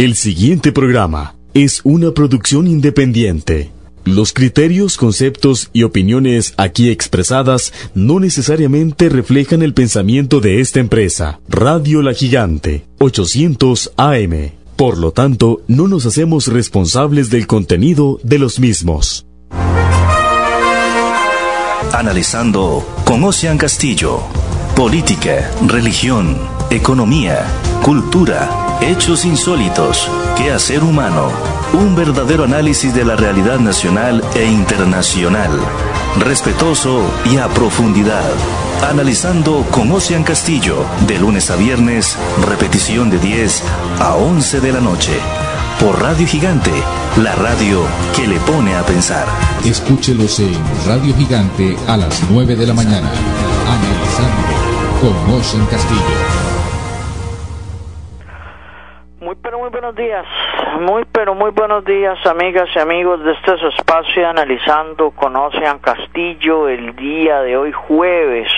El siguiente programa es una producción independiente. Los criterios, conceptos y opiniones aquí expresadas no necesariamente reflejan el pensamiento de esta empresa. Radio La Gigante, 800 AM. Por lo tanto, no nos hacemos responsables del contenido de los mismos. Analizando con Ocean Castillo. Política, religión, economía, cultura, hechos insólitos, quehacer humano. Un verdadero análisis de la realidad nacional e internacional. Respetuoso y a profundidad. Analizando con Ocean Castillo, de lunes a viernes, repetición de 10 a 11 de la noche. Por Radio Gigante, la radio que le pone a pensar. Escúchelos en Radio Gigante a las 9 de la mañana. Analizando con Ocean Castillo. Muy buenos días, muy pero muy buenos días amigas y amigos de este espacio analizando con Ocean Castillo el día de hoy jueves,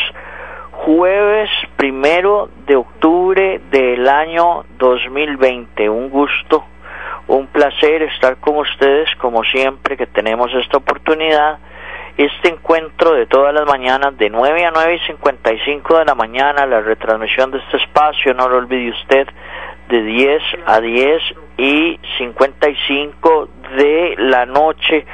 jueves primero de octubre del año 2020. Un gusto, un placer estar con ustedes como siempre que tenemos esta oportunidad. Este encuentro de todas las mañanas de 9 a 9 y 55 de la mañana, la retransmisión de este espacio, no lo olvide usted, de 10 a 10 y 55 de la noche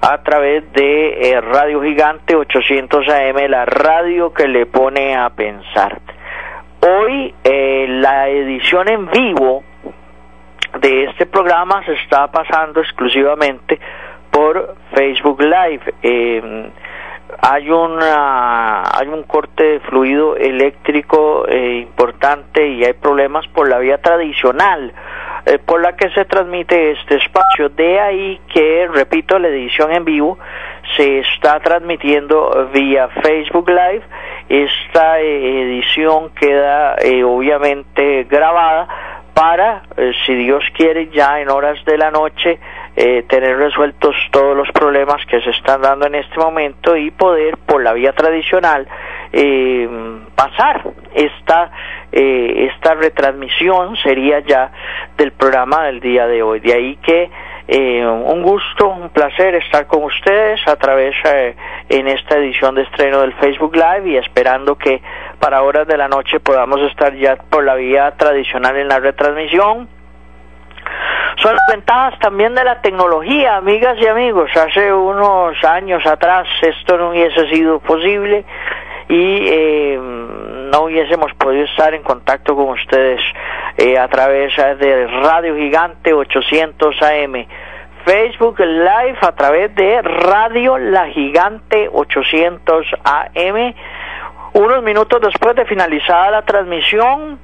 a través de eh, Radio Gigante 800 AM, la radio que le pone a pensar. Hoy eh, la edición en vivo de este programa se está pasando exclusivamente por Facebook Live. Eh, hay una hay un corte de fluido eléctrico eh, importante y hay problemas por la vía tradicional eh, por la que se transmite este espacio. De ahí que repito la edición en vivo se está transmitiendo vía Facebook Live. Esta edición queda obviamente grabada para si Dios quiere ya en horas de la noche eh, tener resueltos todos los problemas que se están dando en este momento y poder por la vía tradicional eh, pasar esta eh, esta retransmisión sería ya del programa del día de hoy. De ahí que un gusto un placer estar con ustedes a través en esta edición de estreno del Facebook Live y esperando que para horas de la noche podamos estar ya por la vía tradicional en la retransmisión son las ventajas también de la tecnología, amigas y amigos. Hace unos años atrás esto no hubiese sido posible y eh, no hubiésemos podido estar en contacto con ustedes eh, a través de Radio Gigante 800 AM. Facebook Live a través de Radio La Gigante 800 AM. Unos minutos después de finalizada la transmisión,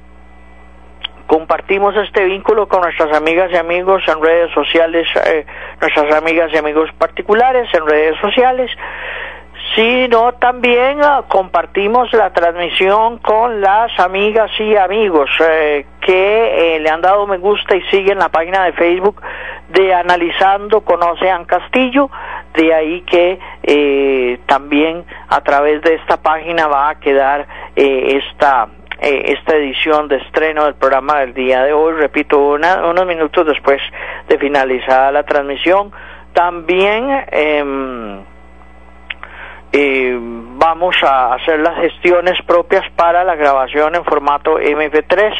compartimos este vínculo con nuestras amigas y amigos en redes sociales, eh, nuestras amigas y amigos particulares en redes sociales, sino también ah, compartimos la transmisión con las amigas y amigos eh, que eh, le han dado me gusta y siguen la página de Facebook de Analizando Conocean Castillo, de ahí que también a través de esta página va a quedar esta eh, esta edición de estreno del programa del día de hoy, repito, unos minutos después de finalizada la transmisión. También em, eh, vamos a hacer las gestiones propias para la grabación en formato MP3,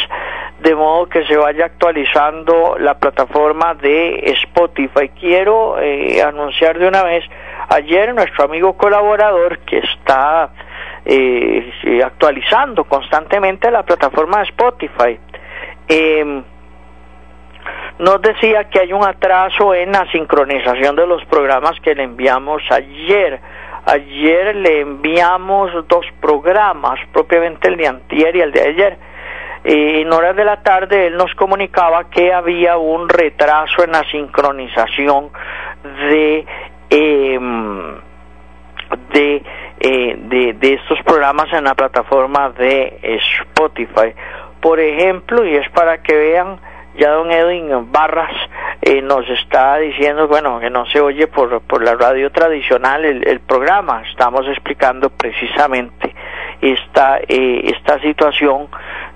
de modo que se vaya actualizando la plataforma de Spotify. Quiero eh, anunciar de una vez, ayer nuestro amigo colaborador que está eh, actualizando constantemente la plataforma de Spotify. Eh, nos decía que hay un atraso en la sincronización de los programas que le enviamos ayer. Ayer le enviamos dos programas, propiamente el de antier y el de ayer. Eh, en horas de la tarde él nos comunicaba que había un retraso en la sincronización de em, de eh, de, de estos programas en la plataforma de Spotify. Por ejemplo, y es para que vean, ya don Edwin Barras eh, nos está diciendo, bueno, que no se oye por, por la radio tradicional el, programa. Estamos explicando precisamente esta, eh, esta situación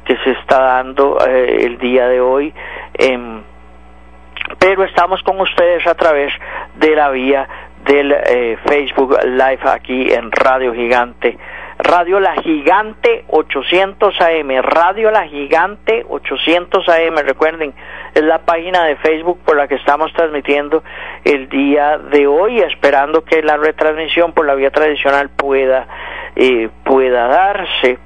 que se está dando el día de hoy en pero estamos con ustedes a través de la vía del eh, Facebook Live aquí en Radio Gigante. Radio La Gigante 800 AM, Radio La Gigante 800 AM, recuerden, es la página de Facebook por la que estamos transmitiendo el día de hoy, esperando que la retransmisión por la vía tradicional pueda, eh, pueda darse.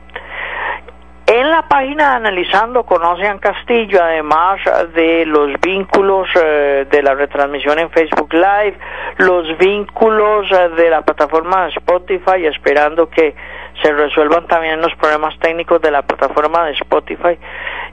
La página Analizando Conocen Castillo, además de los vínculos eh, de la retransmisión en Facebook Live, los vínculos eh, de la plataforma Spotify, esperando que se resuelvan también los problemas técnicos de la plataforma de Spotify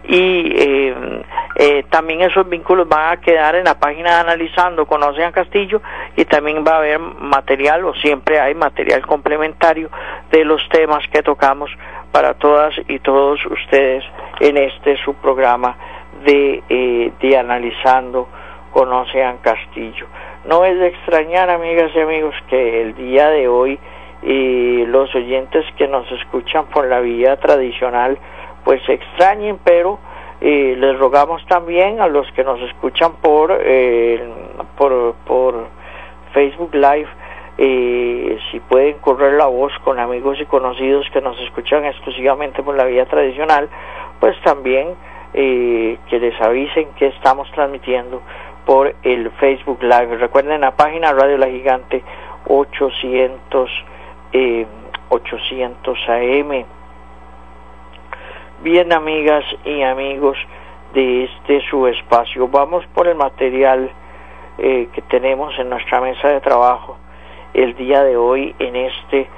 y eh, eh, también esos vínculos van a quedar en la página de Analizando Conocen Castillo y también va a haber material o siempre hay material complementario de los temas que tocamos para todas y todos ustedes en este su programa de, eh, de Analizando Conocen Castillo. No es de extrañar, amigas y amigos, que el día de hoy y los oyentes que nos escuchan por la vía tradicional pues extrañen, pero eh, les rogamos también a los que nos escuchan por, eh, por, por Facebook Live eh, si pueden correr la voz con amigos y conocidos que nos escuchan exclusivamente por la vía tradicional, pues también que les avisen que estamos transmitiendo por el Facebook Live. Recuerden la página Radio La Gigante 800 800 AM. Bien, amigas y amigos de este su espacio, vamos por el material eh, que tenemos en nuestra mesa de trabajo el día de hoy en este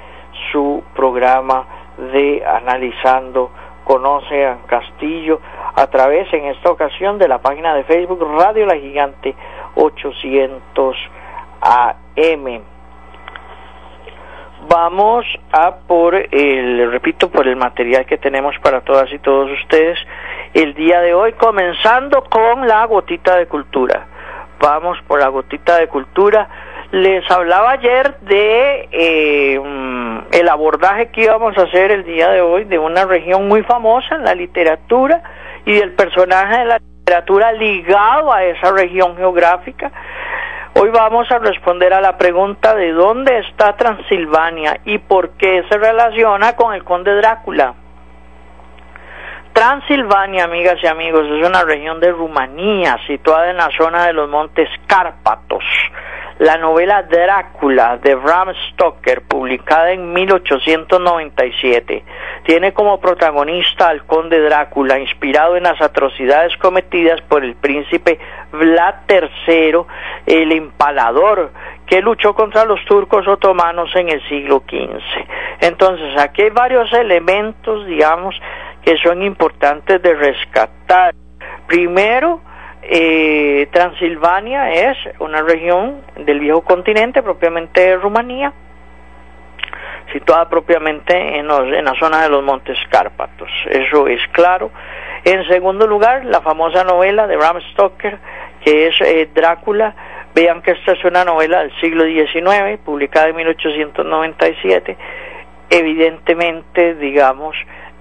su programa de Analizando Conoce a Castillo a través en esta ocasión de la página de Facebook Radio La Gigante 800 AM vamos a por el, repito, por el material que tenemos para todas y todos ustedes el día de hoy, comenzando con la gotita de cultura. Vamos por la gotita de cultura. Les hablaba ayer de eh, mm, el abordaje que íbamos a hacer el día de hoy de una región muy famosa en la literatura y del personaje de la literatura ligado a esa región geográfica Hoy vamos a responder a la pregunta de dónde está Transilvania y por qué se relaciona con el conde Drácula. Transilvania, amigas y amigos, es una región de Rumanía situada en la zona de los montes Cárpatos. La novela Drácula de Bram Stoker, publicada en 1897, tiene como protagonista al conde Drácula, inspirado en las atrocidades cometidas por el príncipe Vlad III, el empalador, que luchó contra los turcos otomanos en el siglo XV. Entonces, aquí hay varios elementos, digamos, que son importantes de rescatar. Primero, eh, Transilvania es una región del viejo continente, propiamente Rumanía, situada propiamente en, la zona de los Montes Cárpatos. Eso es claro. En segundo lugar, la famosa novela de Bram Stoker, que es eh, Drácula. Vean que esta es una novela del siglo XIX, publicada en 1897. Evidentemente, digamos,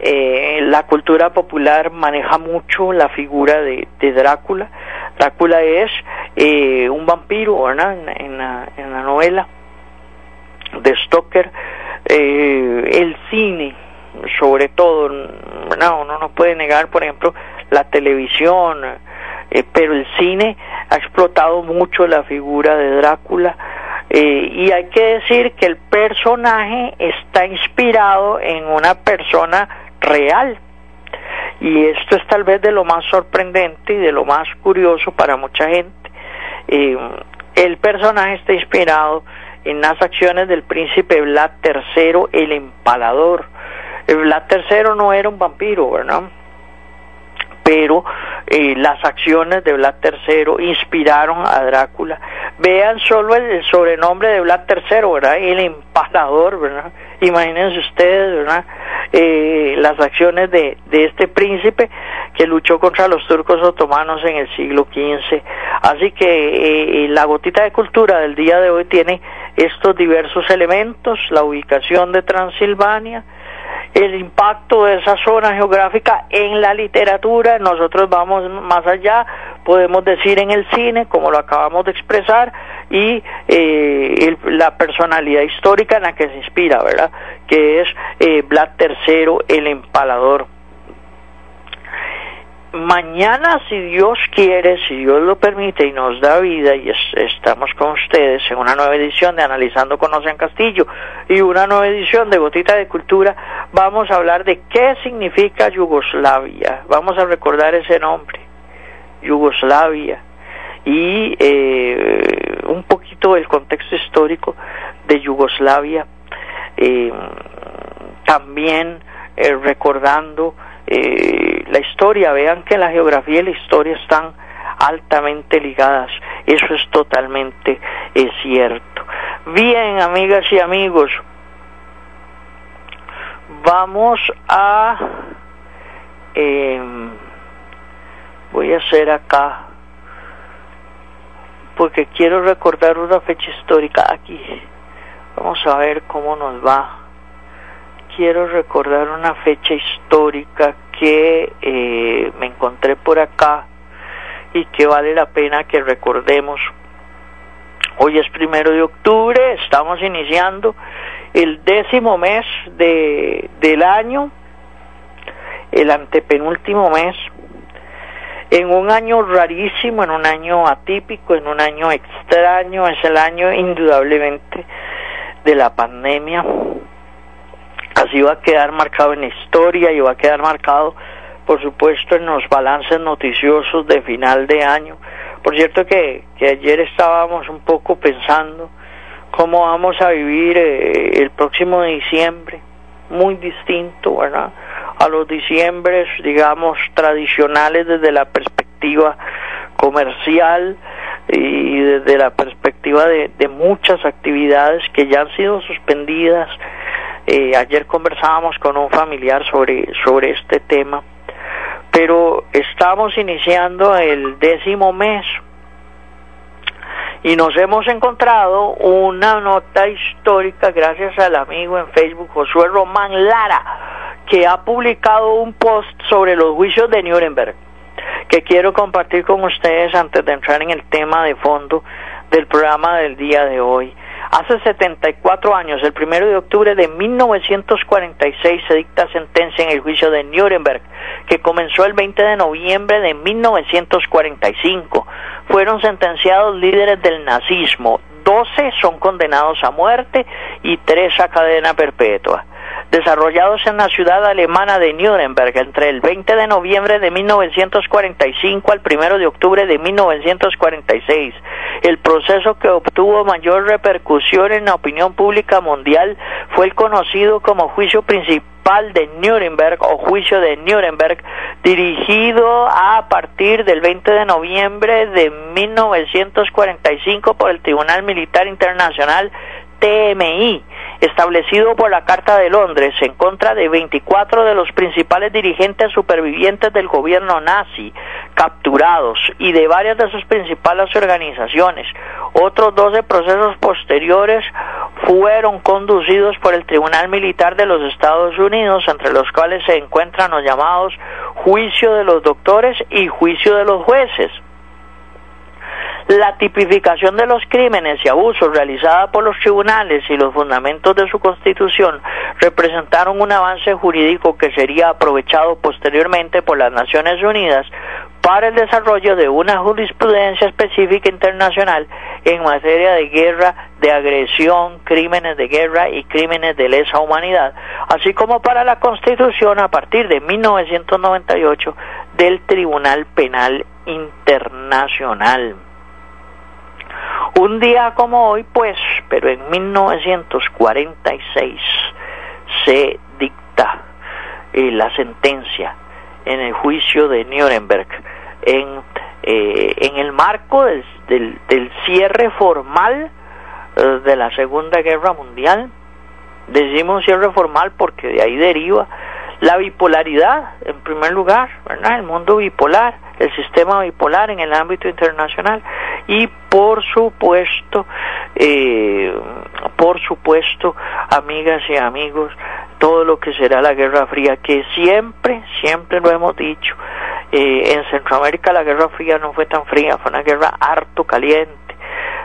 eh, la cultura popular maneja mucho la figura de, Drácula. Drácula es eh, un vampiro, ¿verdad? En, la, novela de Stoker. Eh, el cine, sobre todo, ¿verdad? uno no puede negar, por ejemplo, la televisión, pero el cine ha explotado mucho la figura de Drácula. y hay que decir que el personaje está inspirado en una persona real. Y esto es tal vez de lo más sorprendente y de lo más curioso para mucha gente. Eh, el personaje está inspirado en las acciones del príncipe Vlad III, el empalador. Vlad III no era un vampiro, ¿verdad? Pero eh, las acciones de Vlad III inspiraron a Drácula. Vean solo el, sobrenombre de Vlad III, ¿verdad? El empalador, ¿verdad? Imagínense ustedes, ¿verdad? Eh, las acciones de, de este príncipe que luchó contra los turcos otomanos en el siglo XV. Así que eh, la gotita de cultura del día de hoy tiene estos diversos elementos, la ubicación de Transilvania, el impacto de esa zona geográfica en la literatura, nosotros vamos más allá, podemos decir en el cine, como lo acabamos de expresar, y eh, la personalidad histórica en la que se inspira, ¿verdad? Que es eh, Vlad III, el empalador mañana, si Dios quiere, si Dios lo permite y nos da vida, y estamos con ustedes en una nueva edición de Analizando Conocen Castillo y una nueva edición de Gotita de Cultura, vamos a hablar de qué significa Yugoslavia. Vamos a recordar ese nombre, Yugoslavia, y eh, un poquito del contexto histórico de Yugoslavia, eh, también eh, recordando eh, la vean que la geografía y la historia están altamente ligadas, eso es totalmente es cierto. Bien, amigas y amigos, vamos a... Em, voy a hacer acá, porque quiero recordar una fecha histórica aquí. Vamos a ver cómo nos va quiero recordar una fecha histórica que eh, me encontré por acá y que vale la pena que recordemos. Hoy es primero de octubre, estamos iniciando el décimo mes de, del año, el antepenúltimo mes, en un año rarísimo, en un año atípico, en un año extraño, es el año indudablemente de la pandemia Así va a quedar marcado en historia y va a quedar marcado, por supuesto, en los balances noticiosos de final de año. Por cierto que, que ayer estábamos un poco pensando cómo vamos a vivir eh, el próximo diciembre, muy distinto, ¿verdad? A los diciembres, digamos, tradicionales desde la perspectiva comercial y desde la perspectiva de muchas actividades que ya han sido suspendidas eh, ayer conversábamos con un familiar sobre, sobre este tema, pero estamos iniciando el décimo mes y nos hemos encontrado una nota histórica gracias al amigo en Facebook Josué Román Lara, que ha publicado un post sobre los juicios de Nuremberg, que quiero compartir con ustedes antes de entrar en el tema de fondo del programa del día de hoy. Hace 74 años, el primero de octubre de 1946, se dicta sentencia en el juicio de Nuremberg, que comenzó el 20 de noviembre de 1945. Fueron sentenciados líderes del nazismo, 12 son condenados a muerte y 3 a cadena perpetua desarrollados en la ciudad alemana de Nuremberg entre el 20 de noviembre de 1945 al 1 de octubre de 1946. El proceso que obtuvo mayor repercusión en la opinión pública mundial fue el conocido como juicio principal de Nuremberg o juicio de Nuremberg, dirigido a partir del 20 de noviembre de 1945 por el Tribunal Militar Internacional TMI establecido por la Carta de Londres en contra de 24 de los principales dirigentes supervivientes del gobierno nazi capturados y de varias de sus principales organizaciones. Otros 12 procesos posteriores fueron conducidos por el Tribunal Militar de los Estados Unidos, entre los cuales se encuentran los llamados juicio de los doctores y juicio de los jueces. La tipificación de los crímenes y abusos realizada por los tribunales y los fundamentos de su constitución representaron un avance jurídico que sería aprovechado posteriormente por las Naciones Unidas para el desarrollo de una jurisprudencia específica internacional en materia de guerra, de agresión, crímenes de guerra y crímenes de lesa humanidad, así como para la constitución a partir de 1998 del Tribunal Penal Internacional. Un día como hoy, pues, pero en 1946 se dicta eh, la sentencia en el juicio de Nuremberg en, eh, en el marco del, del, cierre formal eh, de la Segunda Guerra Mundial. Decimos cierre formal porque de ahí deriva la bipolaridad, en primer lugar. El mundo bipolar, el sistema bipolar en el ámbito internacional y por supuesto, eh, por supuesto, amigas y amigos, todo lo que será la Guerra Fría, que siempre, siempre lo hemos dicho, eh, en Centroamérica la Guerra Fría no fue tan fría, fue una guerra harto caliente.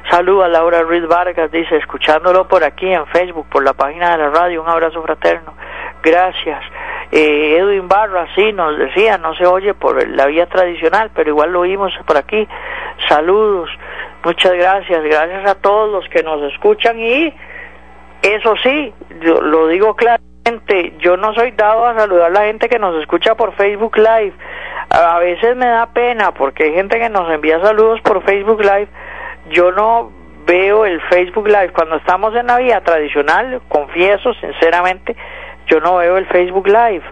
Saluda a Laura Ruiz Vargas, dice, escuchándolo por aquí en Facebook, por la página de la radio, un abrazo fraterno. Gracias. Eh, Edwin Barra, sí, nos decía, no se oye por la vía tradicional, pero igual lo oímos por aquí. Saludos, muchas gracias, gracias a todos los que nos escuchan y eso sí, lo digo claramente, yo no soy dado a saludar a la gente que nos escucha por Facebook Live. A veces me da pena porque hay gente que nos envía saludos por Facebook Live. Yo no veo el Facebook Live cuando estamos en la vía tradicional, confieso sinceramente, yo no veo el Facebook Live.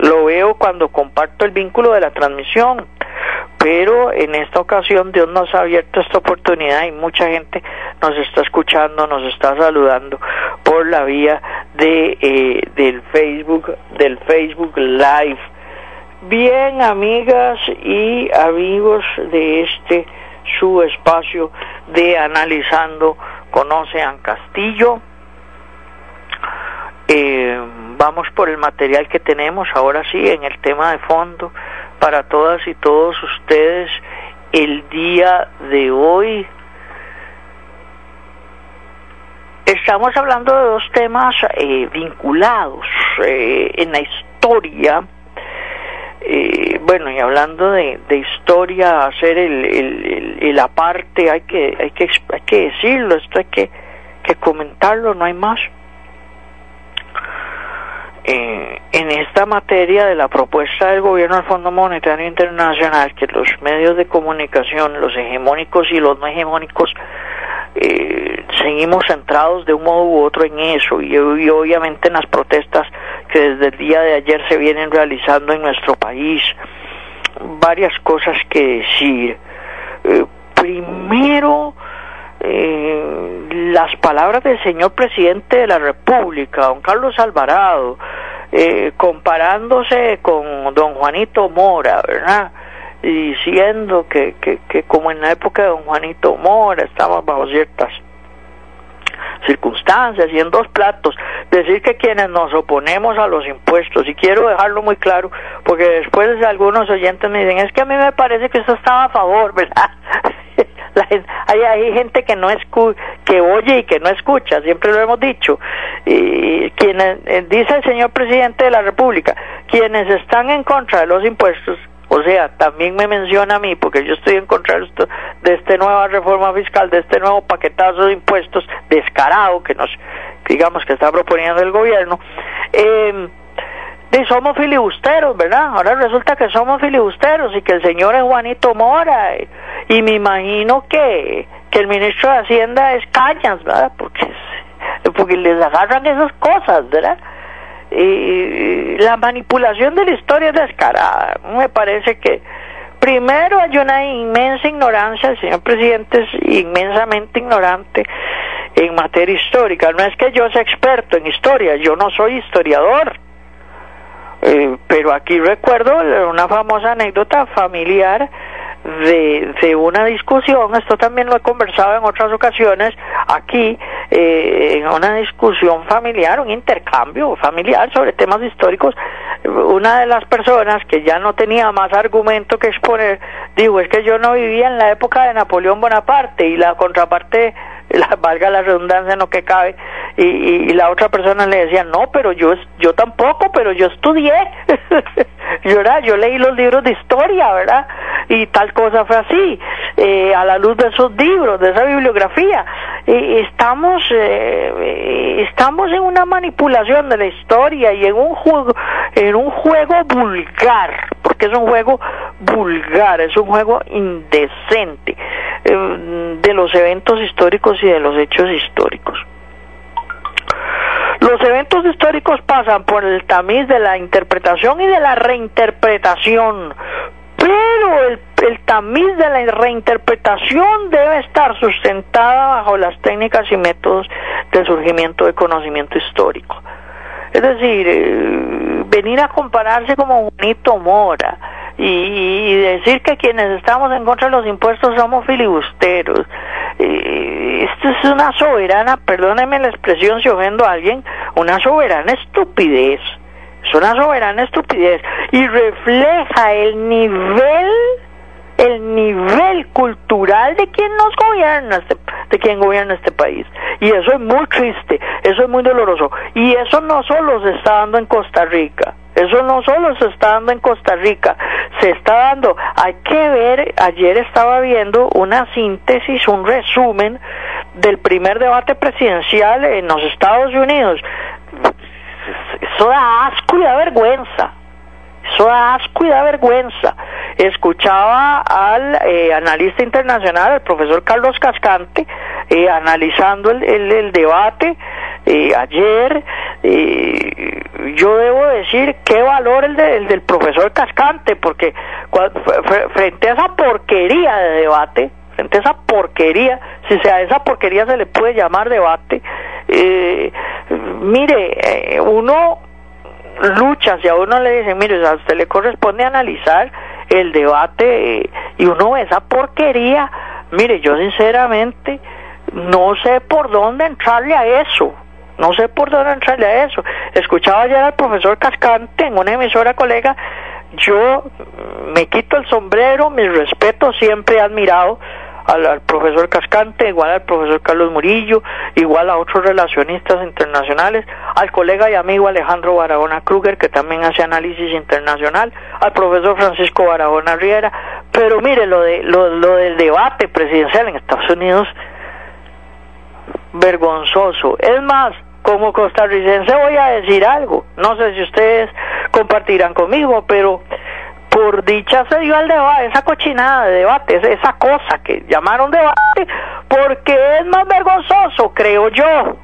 Lo veo cuando comparto el vínculo de la transmisión. Pero en esta ocasión Dios nos ha abierto esta oportunidad y mucha gente nos está escuchando, nos está saludando por la vía de eh, del Facebook, del Facebook Live. Bien, amigas y amigos de este su espacio de analizando Conocean Castillo. Eh, vamos por el material que tenemos ahora sí en el tema de fondo para todas y todos ustedes el día de hoy. Estamos hablando de dos temas eh, vinculados eh, en la historia. Eh, bueno, y hablando de, historia, hacer el, el, el, aparte, hay que, hay que, hay que decirlo, esto hay que, que comentarlo, no hay más eh, en esta materia de la propuesta del gobierno del Fondo Monetario Internacional que los medios de comunicación, los hegemónicos y los no hegemónicos, eh, seguimos centrados de un modo u otro en eso y, obviamente en las protestas que desde el día de ayer se vienen realizando en nuestro país. Varias cosas que decir. Eh, primero, eh, las palabras del señor presidente de la República, don Carlos Alvarado, eh, comparándose con don Juanito Mora, ¿verdad? Diciendo que, que, que como en la época de don Juanito Mora estamos bajo ciertas circunstancias y en dos platos, decir que quienes nos oponemos a los impuestos, y quiero dejarlo muy claro, porque después algunos oyentes me dicen, es que a mí me parece que usted estaba a favor, ¿verdad? La, hay, hay gente que no escu que oye y que no escucha, siempre lo hemos dicho. Y quienes, eh, dice el señor presidente de la República, quienes están en contra de los impuestos, o sea, también me menciona a mí, porque yo estoy en contra de, esta nueva reforma fiscal, de este nuevo paquetazo de impuestos descarado que nos, digamos, que está proponiendo el gobierno. Eh, y somos filibusteros, ¿verdad? Ahora resulta que somos filibusteros y que el señor es Juanito Mora y, me imagino que, que el ministro de Hacienda es Cañas, ¿verdad? Porque, porque les agarran esas cosas, ¿verdad? Y la manipulación de la historia es descarada. Me parece que primero hay una inmensa ignorancia, el señor presidente es inmensamente ignorante en materia histórica. No es que yo sea experto en historia, yo no soy historiador eh, pero aquí recuerdo una famosa anécdota familiar de, de una discusión, esto también lo he conversado en otras ocasiones, aquí, eh, en una discusión familiar, un intercambio familiar sobre temas históricos, una de las personas que ya no tenía más argumento que exponer, dijo, es que yo no vivía en la época de Napoleón Bonaparte y la contraparte la, valga la redundancia no que cabe. Y, y, la otra persona le decía no pero yo yo tampoco pero yo estudié yo yo leí los libros de historia verdad y tal cosa fue así eh, a la luz de esos libros de esa bibliografía. Eh, estamos eh, estamos en una manipulación de la historia y en un juego en un juego vulgar porque es un juego vulgar es un juego indecente eh, de los eventos históricos y de los hechos históricos. Los eventos históricos pasan por el tamiz de la interpretación y de la reinterpretación, pero el, el, tamiz de la reinterpretación debe estar sustentada bajo las técnicas y métodos de surgimiento de conocimiento histórico. Es decir, eh, venir a compararse como Juanito Mora, y, decir que quienes estamos en contra de los impuestos somos filibusteros. Esto es una soberana, perdóneme la expresión si ofendo a alguien, una soberana estupidez. Es una soberana estupidez y refleja el nivel el nivel cultural de quien nos gobierna, este, de quien gobierna este país. Y eso es muy triste, eso es muy doloroso. Y eso no solo se está dando en Costa Rica, eso no solo se está dando en Costa Rica, se está dando, hay que ver, ayer estaba viendo una síntesis, un resumen del primer debate presidencial en los Estados Unidos. Eso da asco y da vergüenza. Eso da asco y da vergüenza. Escuchaba al eh, analista internacional, el profesor Carlos Cascante, eh, analizando el, el, debate eh, ayer. yo debo decir qué valor el, el del profesor Cascante, porque frente a esa porquería de debate, frente a esa porquería, si sea esa porquería se le puede llamar debate, mire, uno lucha, si a uno le dicen, mire, a usted le corresponde analizar el debate eh, y uno ve esa porquería, mire, yo sinceramente no sé por dónde entrarle a eso. No sé por dónde entrarle a eso. Escuchaba ayer al profesor Cascante en una emisora colega. Yo me quito el sombrero, mi respeto siempre he admirado al, profesor Cascante, igual al profesor Carlos Murillo, igual a otros relacionistas internacionales, al colega y amigo Alejandro Barahona Kruger, que también hace análisis internacional, al profesor Francisco Barahona Riera, pero mire, lo, de, lo, lo del debate presidencial en Estados Unidos, vergonzoso. Es más, como costarricense voy a decir algo, no sé si ustedes compartirán conmigo, pero por dicha se dio al debate, esa cochinada de debate, esa cosa que llamaron debate, porque es más vergonzoso, creo yo,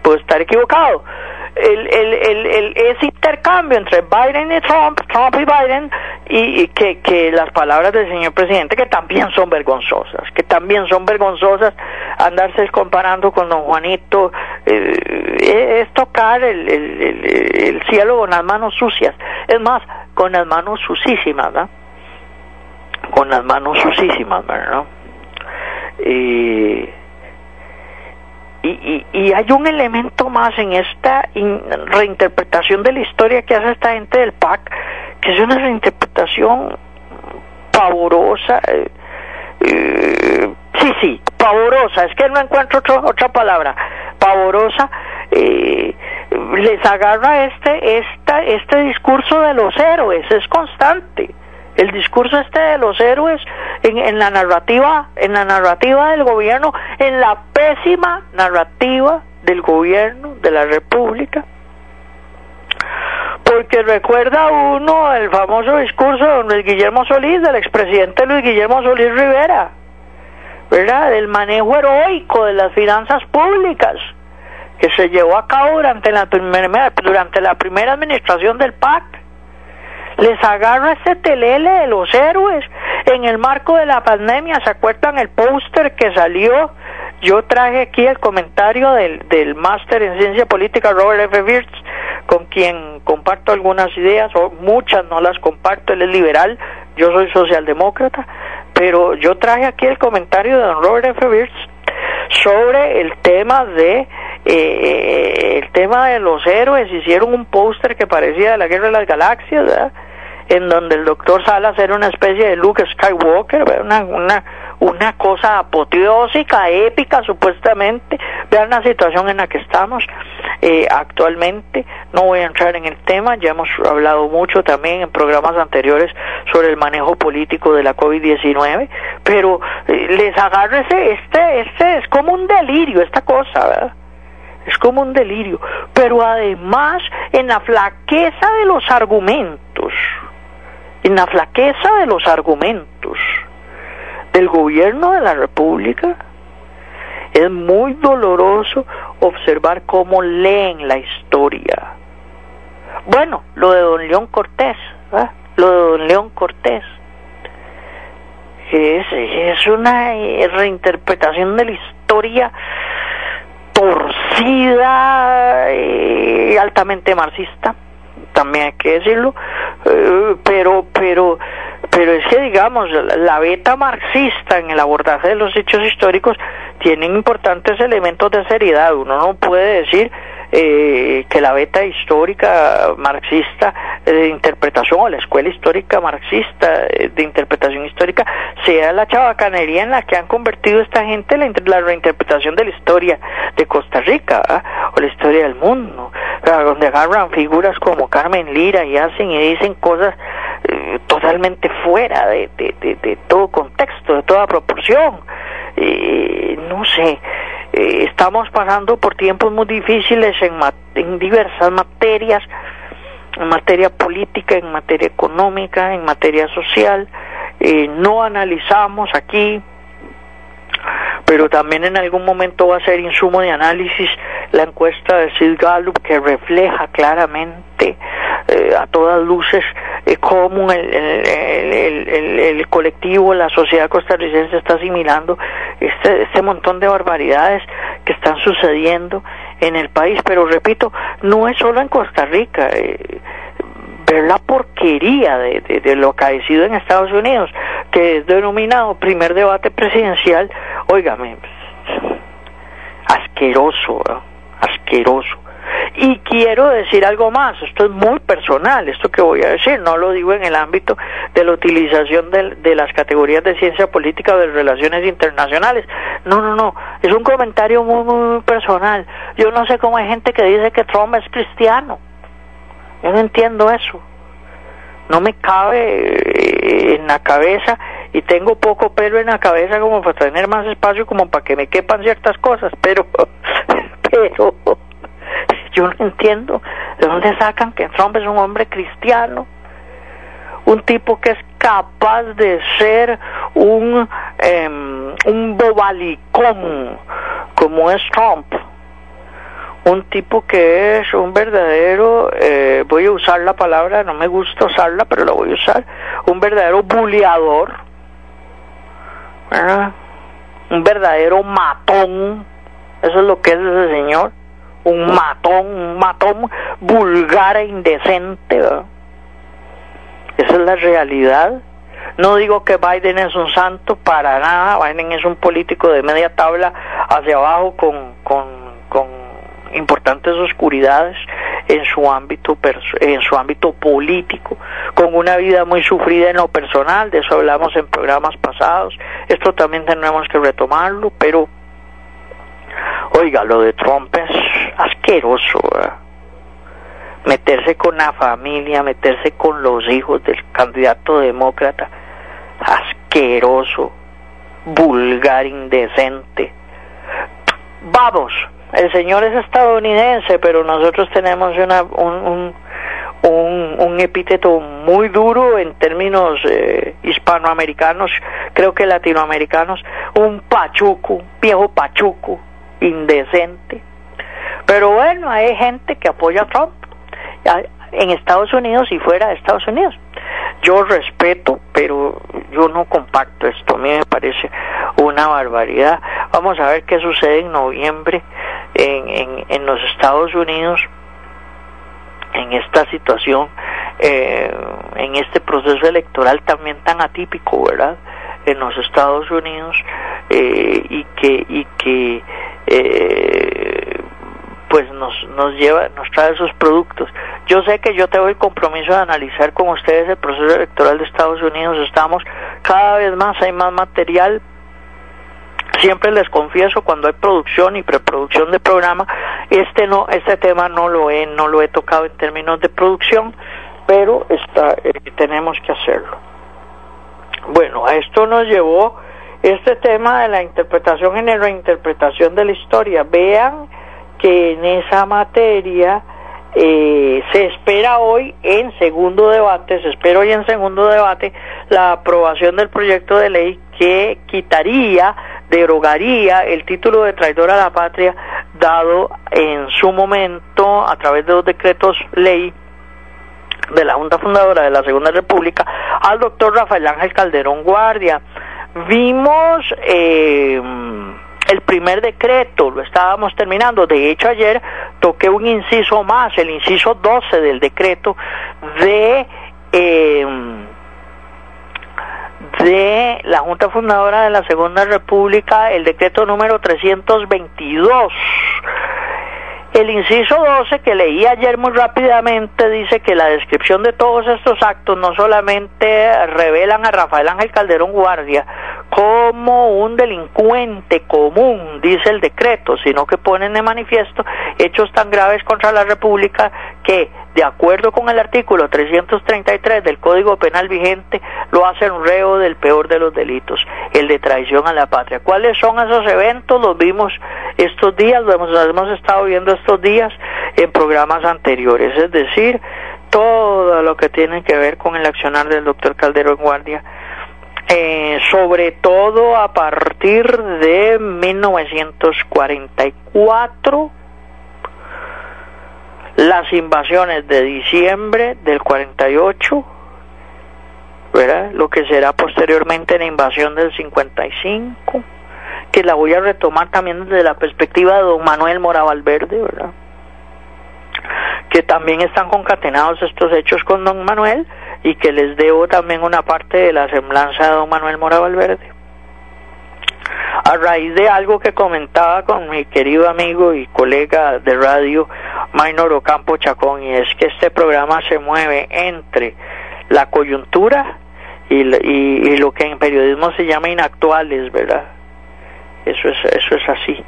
puedo estar equivocado, el, el, el, ese intercambio entre Biden y Trump, Trump y Biden, y, que, que las palabras del señor presidente, que también son vergonzosas, que también son vergonzosas, andarse comparando con don Juanito, eh, es tocar el, el, el cielo con las manos sucias. Es más, con las manos sucísimas, ¿no? Con las manos sucísimas, ¿verdad? y, y, y, hay un elemento más en esta reinterpretación de la historia que hace esta gente del PAC, que es una reinterpretación pavorosa. Eh, eh, sí, sí, pavorosa, es que no encuentro otra palabra, pavorosa, eh, les agarra este, esta, este discurso de los héroes, es constante. El discurso este de los héroes en, en la narrativa, en la narrativa del gobierno, en la pésima narrativa del gobierno de la República, porque recuerda uno el famoso discurso de Luis Guillermo Solís, del expresidente Luis Guillermo Solís Rivera, ¿verdad? Del manejo heroico de las finanzas públicas que se llevó a cabo durante la durante la primera administración del PAC. Les agarra ese telele de los héroes en el marco de la pandemia. ¿Se acuerdan el póster que salió? Yo traje aquí el comentario del, del máster en ciencia política Robert F. Birch, con quien comparto algunas ideas, o muchas no las comparto, él es liberal, yo soy socialdemócrata, pero yo traje aquí el comentario de don Robert F. Birch sobre el tema de eh, el tema de los héroes hicieron un póster que parecía de la guerra de las galaxias en donde el doctor Salas era una especie de Luke Skywalker una, una una cosa apoteósica, épica supuestamente. Vean la situación en la que estamos eh, actualmente. No voy a entrar en el tema, ya hemos hablado mucho también en programas anteriores sobre el manejo político de la COVID-19, pero eh, les ese, este, este es como un delirio esta cosa, ¿verdad? Es como un delirio, pero además en la flaqueza de los argumentos, en la flaqueza de los argumentos del gobierno de la República, es muy doloroso observar cómo leen la historia. Bueno, lo de don León Cortés, lo de don León Cortés, es, es una reinterpretación de la historia torcida y altamente marxista, también hay que decirlo, eh, pero, pero, pero es que digamos, la beta marxista en el abordaje de los hechos históricos tienen importantes elementos de seriedad. Uno no puede decir eh, que la beta histórica marxista de interpretación o la escuela histórica marxista eh, de interpretación histórica sea la chabacanería en la que han convertido esta gente la, la reinterpretación de la historia de Costa Rica ¿ah? o la historia del mundo, donde agarran figuras como Carmen Lira y hacen y dicen cosas eh, totalmente fuera de, todo contexto, de toda proporción. no sé, eh, estamos pasando por tiempos muy difíciles en, en diversas materias, en materia política, en materia económica, en materia social. Eh, no analizamos aquí, pero también en algún momento va a ser insumo de análisis la encuesta de Sid Gallup que refleja claramente eh, a todas luces eh, cómo el, el, el, colectivo, la sociedad costarricense está asimilando este, este montón de barbaridades que están sucediendo en el país. Pero repito, no es solo en Costa Rica. Eh, ver la porquería de, de, lo acaecido en Estados Unidos, que es denominado primer debate presidencial, óigame, asqueroso, asqueroso. Y quiero decir algo más, esto es muy personal, esto que voy a decir, no lo digo en el ámbito de la utilización de, de las categorías de ciencia política o de relaciones internacionales, no, no, no, es un comentario muy, muy personal. Yo no sé cómo hay gente que dice que Trump es cristiano, yo no entiendo eso, no me cabe eh, en la cabeza y tengo poco pelo en la cabeza como para tener más espacio como para que me quepan ciertas cosas, pero, pero yo no entiendo de dónde sacan que Trump es un hombre cristiano, un tipo que es capaz de ser un, em, un bobalicón como es Trump, un tipo que es un verdadero, eh, voy a usar la palabra, no me gusta usarla, pero la voy a usar, un verdadero buleador, un verdadero matón, eso es lo que es ese señor, un matón, un matón vulgar e indecente. Esa es la realidad. No digo que Biden es un santo, para nada. Biden es un político de media tabla hacia abajo con, con, con importantes oscuridades en su ámbito en su ámbito político, con una vida muy sufrida en lo personal, de eso hablamos en programas pasados. Esto también tenemos que retomarlo, pero oiga, lo de Trump es asqueroso. Meterse con la familia, meterse con los hijos del candidato demócrata, asqueroso, vulgar, indecente. Vamos, el señor es estadounidense, pero nosotros tenemos una, un, un, un, epíteto muy duro en términos eh, hispanoamericanos, creo que latinoamericanos, un pachuco, viejo pachuco, indecente. Pero bueno, hay gente que apoya a Trump en Estados Unidos y fuera de Estados Unidos. Yo respeto, pero yo no comparto esto. A mí me parece una barbaridad. Vamos a ver qué sucede en noviembre en, en, en los Estados Unidos en esta situación, eh, en este proceso electoral también tan atípico, ¿verdad? En los Estados Unidos eh, y que y que eh, pues nos nos lleva nos trae esos productos yo sé que yo tengo el compromiso de analizar con ustedes el proceso electoral de Estados Unidos estamos cada vez más hay más material siempre les confieso cuando hay producción y preproducción de programa este no este tema no lo he no lo he tocado en términos de producción pero está eh, tenemos que hacerlo bueno a esto nos llevó este tema de la interpretación en la reinterpretación de la historia. Vean que en esa materia eh, se espera hoy en segundo debate, se espera hoy en segundo debate la aprobación del proyecto de ley que quitaría, derogaría el título de traidor a la patria dado en su momento a través de los decretos ley de la Junta Fundadora de la Segunda República al doctor Rafael Ángel Calderón Guardia vimos eh, el primer decreto, lo estábamos terminando. De hecho, ayer toqué un inciso más, el inciso 12 del decreto de... Eh, de la Junta Fundadora de la Segunda República, el decreto número 322. El inciso 12 que leí ayer muy rápidamente dice que la descripción de todos estos actos no solamente revelan a Rafael Ángel Calderón Guardia como un delincuente común, dice el decreto, sino que ponen de manifiesto hechos tan graves contra la República que de acuerdo con el artículo 333 del Código Penal vigente, lo hacen reo del peor de los delitos, el de traición a la patria. ¿Cuáles son esos eventos? Los vimos estos días, los hemos, estado viendo estos días en programas anteriores, es decir, todo lo que tiene que ver con el accionar del doctor Calderón Guardia, eh, sobre todo a partir de 1944 las invasiones de diciembre del 48, ¿verdad? lo que será posteriormente la invasión del 55, que la voy a retomar también desde la perspectiva de don Manuel Mora Valverde, ¿verdad? que también están concatenados estos hechos con don Manuel y que les debo también una parte de la semblanza de don Manuel Mora Valverde a raíz de algo que comentaba con mi querido amigo y colega de radio Maynor Ocampo Chacón y es que este programa se mueve entre la coyuntura y, y, lo que en periodismo se llama inactuales, ¿verdad? Eso es, eso es así.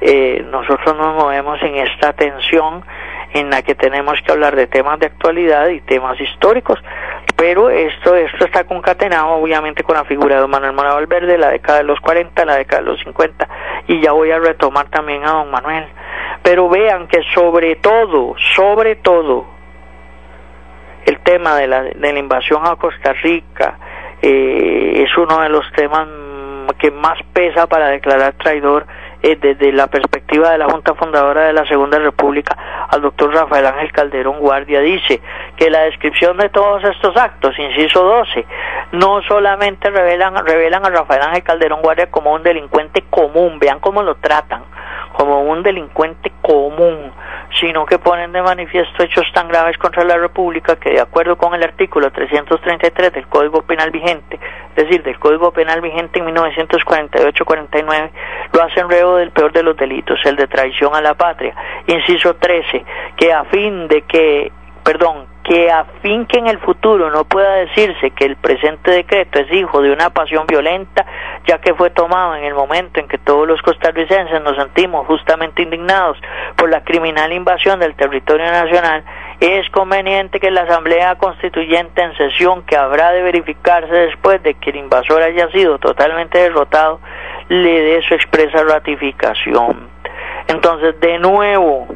Eh, nosotros nos movemos en esta tensión en la que tenemos que hablar de temas de actualidad y temas históricos, pero esto esto está concatenado obviamente con la figura de don Manuel Mora Valverde, la década de los 40, la década de los 50, y ya voy a retomar también a don Manuel. Pero vean que sobre todo, sobre todo, el tema de la, de la invasión a Costa Rica eh, es uno de los temas que más pesa para declarar traidor eh, desde la perspectiva de la Junta Fundadora de la Segunda República al doctor Rafael Ángel Calderón Guardia dice que la descripción de todos estos actos, inciso 12, no solamente revelan, revelan a Rafael Ángel Calderón Guardia como un delincuente común, vean cómo lo tratan, como un delincuente común, sino que ponen de manifiesto hechos tan graves contra la República que de acuerdo con el artículo 333 del Código Penal vigente, es decir, del Código Penal vigente en 1948-49, lo hacen reo del peor de los delitos, el de traición a la patria. Inciso 13, que a fin de que, perdón, que a fin que en el futuro no pueda decirse que el presente decreto es hijo de una pasión violenta, ya que fue tomado en el momento en que todos los costarricenses nos sentimos justamente indignados por la criminal invasión del territorio nacional, es conveniente que la Asamblea Constituyente en sesión, que habrá de verificarse después de que el invasor haya sido totalmente derrotado, le dé su expresa ratificación. Entonces, de nuevo,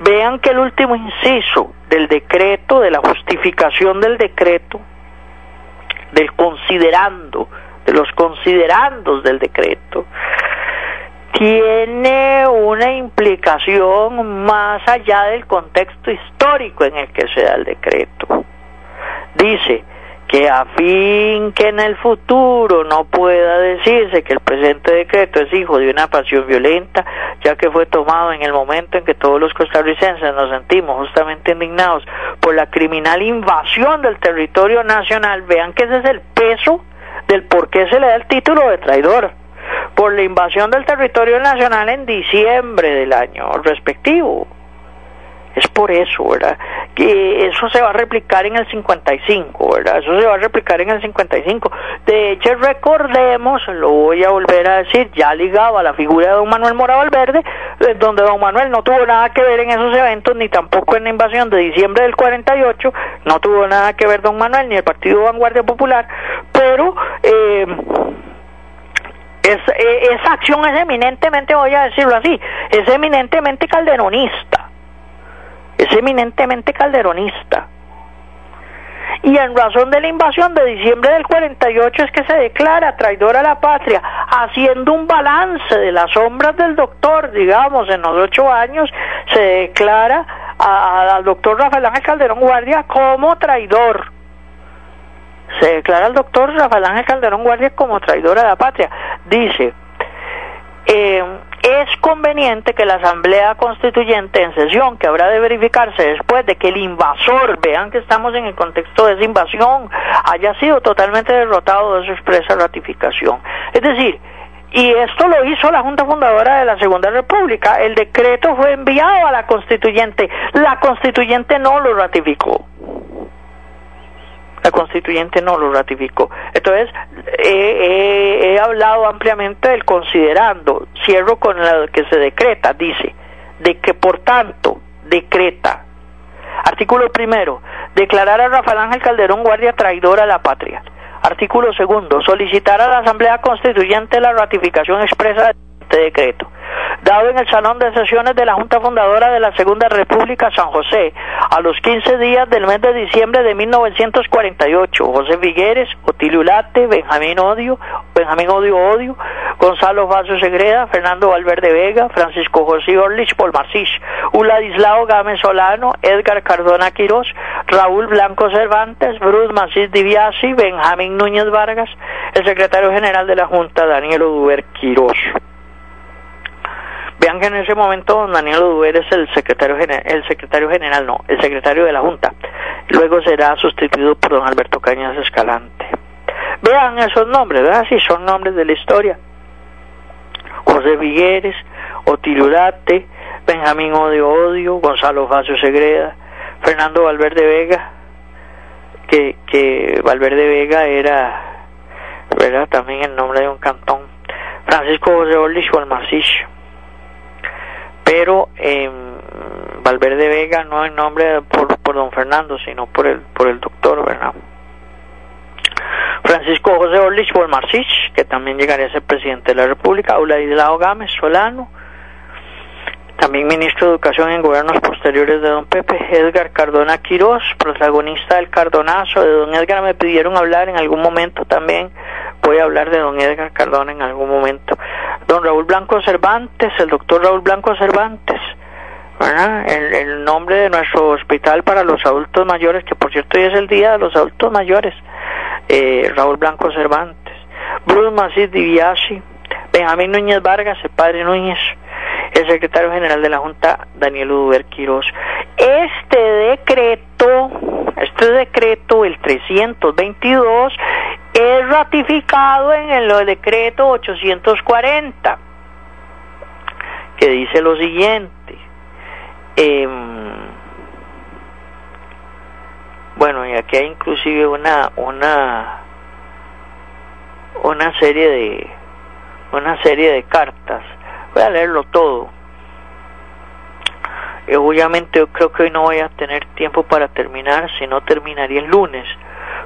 vean que el último inciso del decreto, de la justificación del decreto, del considerando, de los considerandos del decreto, tiene una implicación más allá del contexto histórico en el que se da el decreto. Dice, que a fin que en el futuro no pueda decirse que el presente decreto es hijo de una pasión violenta, ya que fue tomado en el momento en que todos los costarricenses nos sentimos justamente indignados por la criminal invasión del territorio nacional, vean que ese es el peso del por qué se le da el título de traidor por la invasión del territorio nacional en diciembre del año respectivo. Es por eso, ¿verdad? Que eso se va a replicar en el 55, ¿verdad? Eso se va a replicar en el 55. De hecho, recordemos, lo voy a volver a decir, ya ligado a la figura de don Manuel Mora Valverde, eh, donde don Manuel no tuvo nada que ver en esos eventos, ni tampoco en la invasión de diciembre del 48, no tuvo nada que ver don Manuel, ni el Partido Vanguardia Popular, pero... Eh, eh, esa acción es eminentemente, voy a decirlo así, es eminentemente calderonista es eminentemente calderonista. Y en razón de la invasión de diciembre del 48 es que se declara traidor a la patria, haciendo un balance de las sombras del doctor, digamos, en los ocho años, se declara al doctor Rafael Ángel Calderón Guardia como traidor. Se declara al doctor Rafael Ángel Calderón Guardia como traidor a la patria. Dice, eh, es conveniente que la Asamblea Constituyente en sesión, que habrá de verificarse después de que el invasor, vean que estamos en el contexto de esa invasión, haya sido totalmente derrotado de su expresa ratificación. Es decir, y esto lo hizo la Junta Fundadora de la Segunda República. El decreto fue enviado a la Constituyente. La Constituyente no lo ratificó la constituyente no lo ratificó. Entonces, he hablado ampliamente del considerando, cierro con lo que se decreta, dice, de que por tanto decreta. Artículo primero, declarar a Rafael Ángel Calderón guardia traidora a la patria. Artículo segundo, solicitar a la Asamblea Constituyente la ratificación expresa de este decreto dado en el Salón de Sesiones de la Junta Fundadora de la Segunda República San José, a los 15 días del mes de diciembre de 1948. José Figueres, Otilio Late, Benjamín Odio, Benjamín Odio Odio, Gonzalo Vaso Segreda, Fernando Valverde Vega, Francisco José Orlich Polmarcis, Uladislao Gámez Solano, Edgar Cardona Quirós, Raúl Blanco Cervantes, Bruce Macís Diviasi, Benjamín Núñez Vargas, el secretario general de la Junta, Daniel Oduber Quirós. Vean que en ese momento don Daniel Oduber es el secretario, general, el secretario general, no, el secretario de la Junta. Luego será sustituido por don Alberto Cañas Escalante. Vean esos nombres, ¿verdad? Sí, son nombres de la historia. José Vigueres, Otilio Late, Benjamín Odio Odio, Gonzalo Facio Segreda, Fernando Valverde Vega, que, Valverde Vega era, ¿verdad? También el nombre de un cantón. Francisco José Orlich Balmacich, pero eh, Valverde Vega no en nombre por, por don Fernando, sino por el, por el doctor, ¿verdad? Francisco José Orlich Bolmarcich, que también llegaría a ser presidente de la República, Auladislao Gámez Solano, también ministro de Educación en gobiernos posteriores de don Pepe, Edgar Cardona Quirós, protagonista del Cardonazo, de don Edgar. Me pidieron hablar en algún momento también, voy a hablar de don Edgar Cardona en algún momento, don Raúl Blanco Cervantes, el doctor Raúl Blanco Cervantes, El, el, nombre de nuestro hospital para los adultos mayores, que por cierto hoy es el día de los adultos mayores, eh, Raúl Blanco Cervantes, Bruce Macís Diviasi, Benjamín Núñez Vargas, el padre Núñez, el secretario general de la Junta, Daniel Uduber Quirós. Este decreto, este decreto, el 322, es ratificado en el decreto 840, que dice lo siguiente. Em, bueno, y aquí hay inclusive una una una serie de una serie de cartas. Voy a leerlo todo. Eh, obviamente yo creo que hoy no voy a tener tiempo para terminar, si no terminaría el lunes.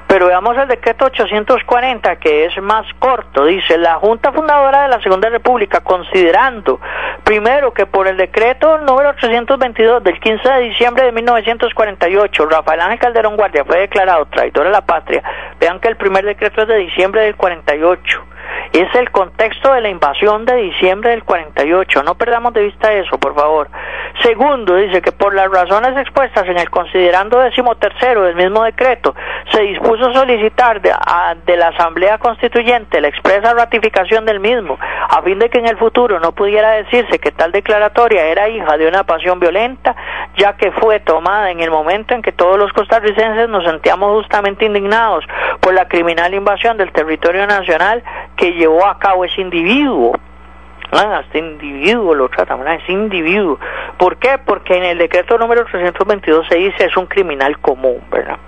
Pero veamos el decreto 840, que es más corto. Dice, la Junta Fundadora de la Segunda República, considerando, primero, que por el decreto número 822 del 15 de diciembre de 1948, Rafael Ángel Calderón Guardia fue declarado traidor a la patria. Vean que el primer decreto es de diciembre del 48 es el contexto de la invasión de diciembre del 48. No perdamos de vista eso, por favor. Segundo, dice que por las razones expuestas en el considerando decimotercero del mismo decreto, se dispuso solicitar de, de la Asamblea Constituyente la expresa ratificación del mismo, a fin de que en el futuro no pudiera decirse que tal declaratoria era hija de una pasión violenta, ya que fue tomada en el momento en que todos los costarricenses nos sentíamos justamente indignados por la criminal invasión del territorio nacional que llevó a cabo ese individuo. Ah, este individuo lo trata, ¿verdad? ese individuo. ¿Por qué? Porque en el decreto número 322 se dice es un criminal común, ¿verdad?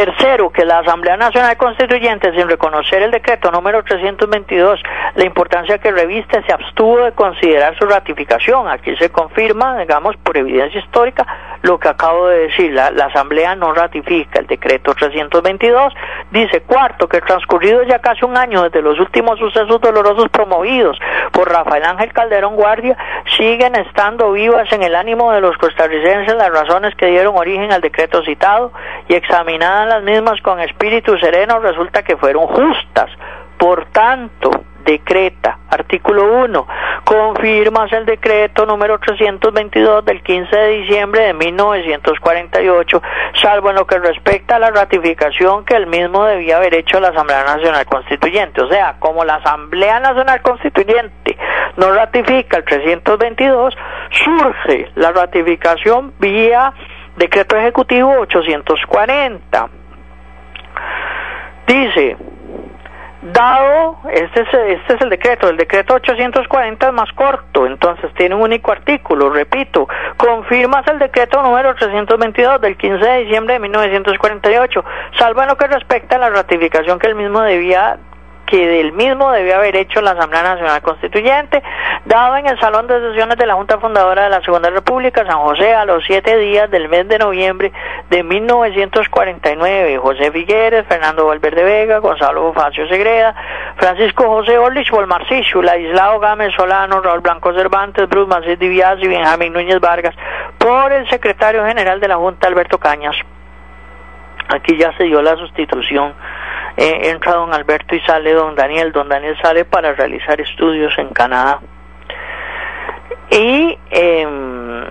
Tercero, que la Asamblea Nacional Constituyente, sin reconocer el decreto número 322, la importancia que reviste, se abstuvo de considerar su ratificación. Aquí se confirma, digamos, por evidencia histórica, lo que acabo de decir. La, Asamblea no ratifica el decreto 322. Dice, cuarto, que transcurrido ya casi un año desde los últimos sucesos dolorosos promovidos por Rafael Ángel Calderón Guardia, siguen estando vivas en el ánimo de los costarricenses las razones que dieron origen al decreto citado y examinadas las mismas con espíritu sereno, resulta que fueron justas. Por tanto, decreta, artículo 1, confirmas el decreto número 322 del 15 de diciembre de 1948, salvo en lo que respecta a la ratificación que el mismo debía haber hecho la Asamblea Nacional Constituyente. O sea, como la Asamblea Nacional Constituyente no ratifica el 322, surge la ratificación vía decreto ejecutivo 840. Dice, dado, este es, este es el decreto, el decreto 840 es más corto, entonces tiene un único artículo, repito, confirmas el decreto número 322 del 15 de diciembre de 1948, salvo en lo que respecta a la ratificación que el mismo debía que del mismo debió haber hecho la Asamblea Nacional Constituyente, dado en el Salón de Sesiones de la Junta Fundadora de la Segunda República, San José, a los siete días del mes de noviembre de 1949. José Figueres, Fernando Valverde Vega, Gonzalo Facio Segreda, Francisco José Orlich Volmarcicio, Ladislao Gámez Solano, Raúl Blanco Cervantes, Bruce Macías Diviaz y Benjamín Núñez Vargas, por el secretario general de la Junta, Alberto Cañas. Aquí ya se dio la sustitución eh, entra don Alberto y sale don Daniel. Don Daniel sale para realizar estudios en Canadá. Y em,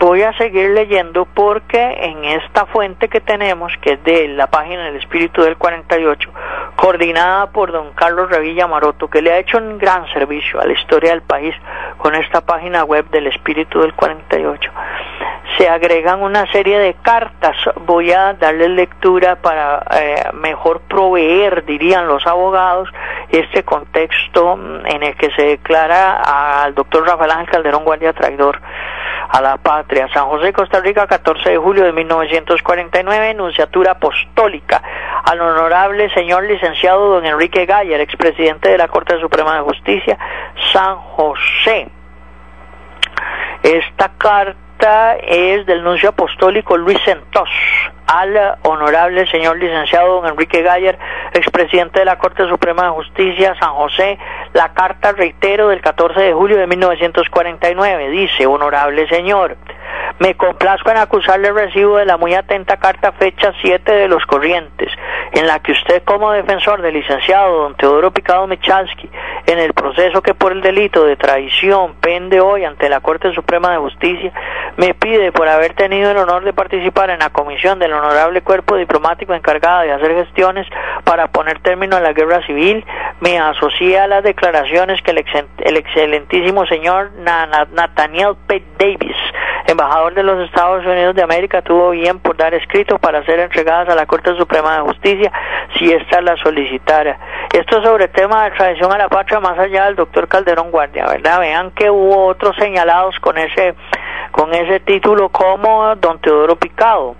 voy a seguir leyendo porque en esta fuente que tenemos, que es de la página del Espíritu del 48, coordinada por don Carlos Revilla Maroto, que le ha hecho un gran servicio a la historia del país con esta página web del Espíritu del 48, se agregan una serie de cartas. Voy a darle lectura para eh, mejor proveer, dirían los abogados, este contexto en el que se declara al doctor Rafael Ángel Calderón Guardia Traidor a la patria. San José, Costa Rica, 14 de julio de 1949, enunciatura apostólica al honorable señor licenciado don Enrique Gayer, expresidente de la Corte Suprema de Justicia, San José. Esta carta es del nuncio apostólico Luis Centos al honorable señor licenciado don Enrique Gayer, expresidente de la Corte Suprema de Justicia, San José, la carta, reitero, del 14 de julio de 1949. Dice, honorable señor, me complazco en acusarle recibo de la muy atenta carta fecha 7 de los corrientes, en la que usted como defensor del licenciado don Teodoro Picado Michalski, en el proceso que por el delito de traición pende hoy ante la Corte Suprema de Justicia, me pide por haber tenido el honor de participar en la comisión del honorable cuerpo diplomático encargado de hacer gestiones para poner término a la guerra civil, me asocia a las declaraciones que el, excelentísimo señor Nathaniel P. Davis, embajador de los Estados Unidos de América, tuvo bien por dar escrito para ser entregadas a la Corte Suprema de Justicia si ésta la solicitara. Esto sobre el tema de traición a la patria más allá del doctor Calderón Guardia, ¿verdad? Vean que hubo otros señalados con ese con ese título como don Teodoro Picado.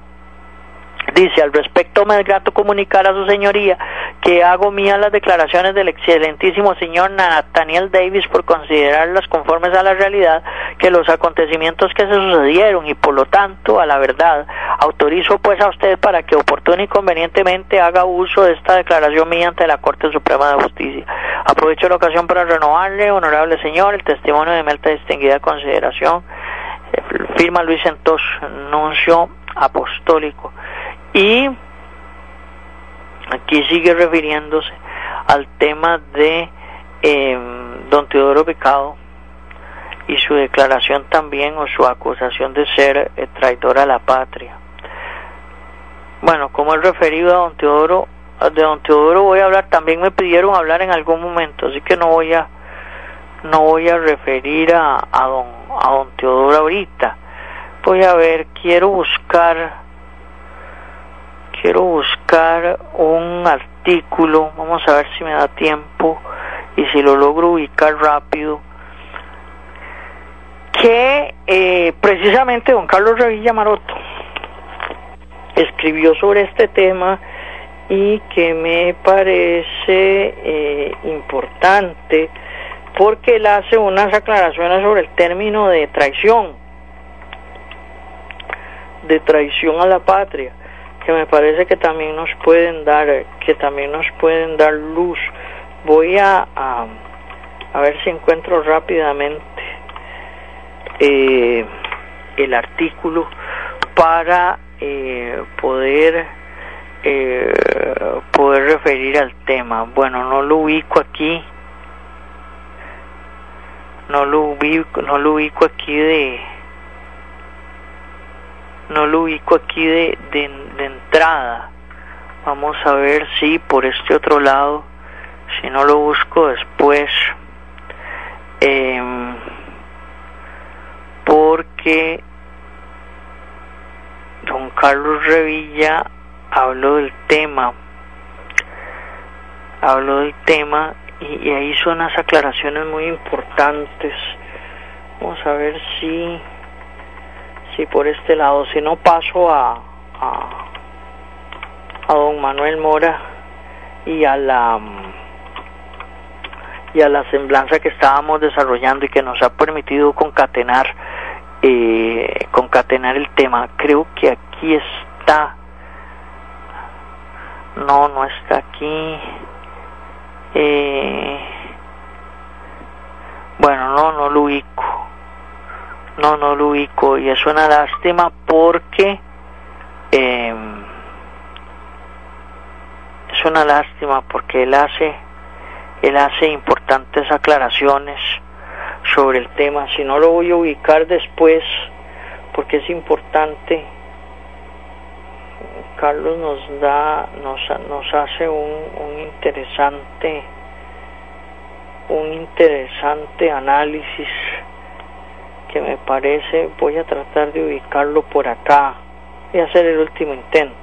Dice, al respecto me grato comunicar a su señoría que hago mías las declaraciones del excelentísimo señor Nathaniel Davis por considerarlas conformes a la realidad que los acontecimientos que se sucedieron y por lo tanto a la verdad. Autorizo pues a usted para que oportuno y convenientemente haga uso de esta declaración mía ante la Corte Suprema de Justicia. Aprovecho la ocasión para renovarle, honorable señor, el testimonio de mi alta distinguida consideración. Eh, firma Luis Santos, nuncio apostólico. Y aquí sigue refiriéndose al tema de em, don Teodoro Pecado y su declaración también o su acusación de ser eh, traidor a la patria. Bueno, como he referido a don Teodoro, de don Teodoro voy a hablar, también me pidieron hablar en algún momento, así que no voy a no voy a referir a, a don a don Teodoro ahorita. Voy a ver, quiero buscar quiero buscar un artículo, vamos a ver si me da tiempo y si lo logro ubicar rápido, que eh, precisamente don Carlos Revilla Maroto escribió sobre este tema y que me parece eh, importante porque él hace unas aclaraciones sobre el término de traición, de traición a la patria que me parece que también nos pueden dar que también nos pueden dar luz voy a a, ver si encuentro rápidamente eh, el artículo para eh, poder eh, poder referir al tema. Bueno, no lo ubico aquí, no lo ubico, no lo ubico aquí de, no lo ubico aquí de, de, entrada. Vamos a ver si por este otro lado, si no lo busco después, eh, porque don Carlos Revilla habló del tema, habló del tema y, ahí son unas aclaraciones muy importantes. Vamos a ver si, si por este lado, si no paso a, a, a don Manuel Mora y a la y a la semblanza que estábamos desarrollando y que nos ha permitido concatenar eh, concatenar el tema. Creo que aquí está. No, no está aquí. Eh, bueno, no, no lo ubico. No, no lo ubico. Y es una lástima porque eh, es una lástima porque él hace él hace importantes aclaraciones sobre el tema. Si no lo voy a ubicar después, porque es importante. Carlos nos da, nos, nos hace un, un interesante, un interesante análisis que me parece, voy a tratar de ubicarlo por acá, voy a hacer el último intento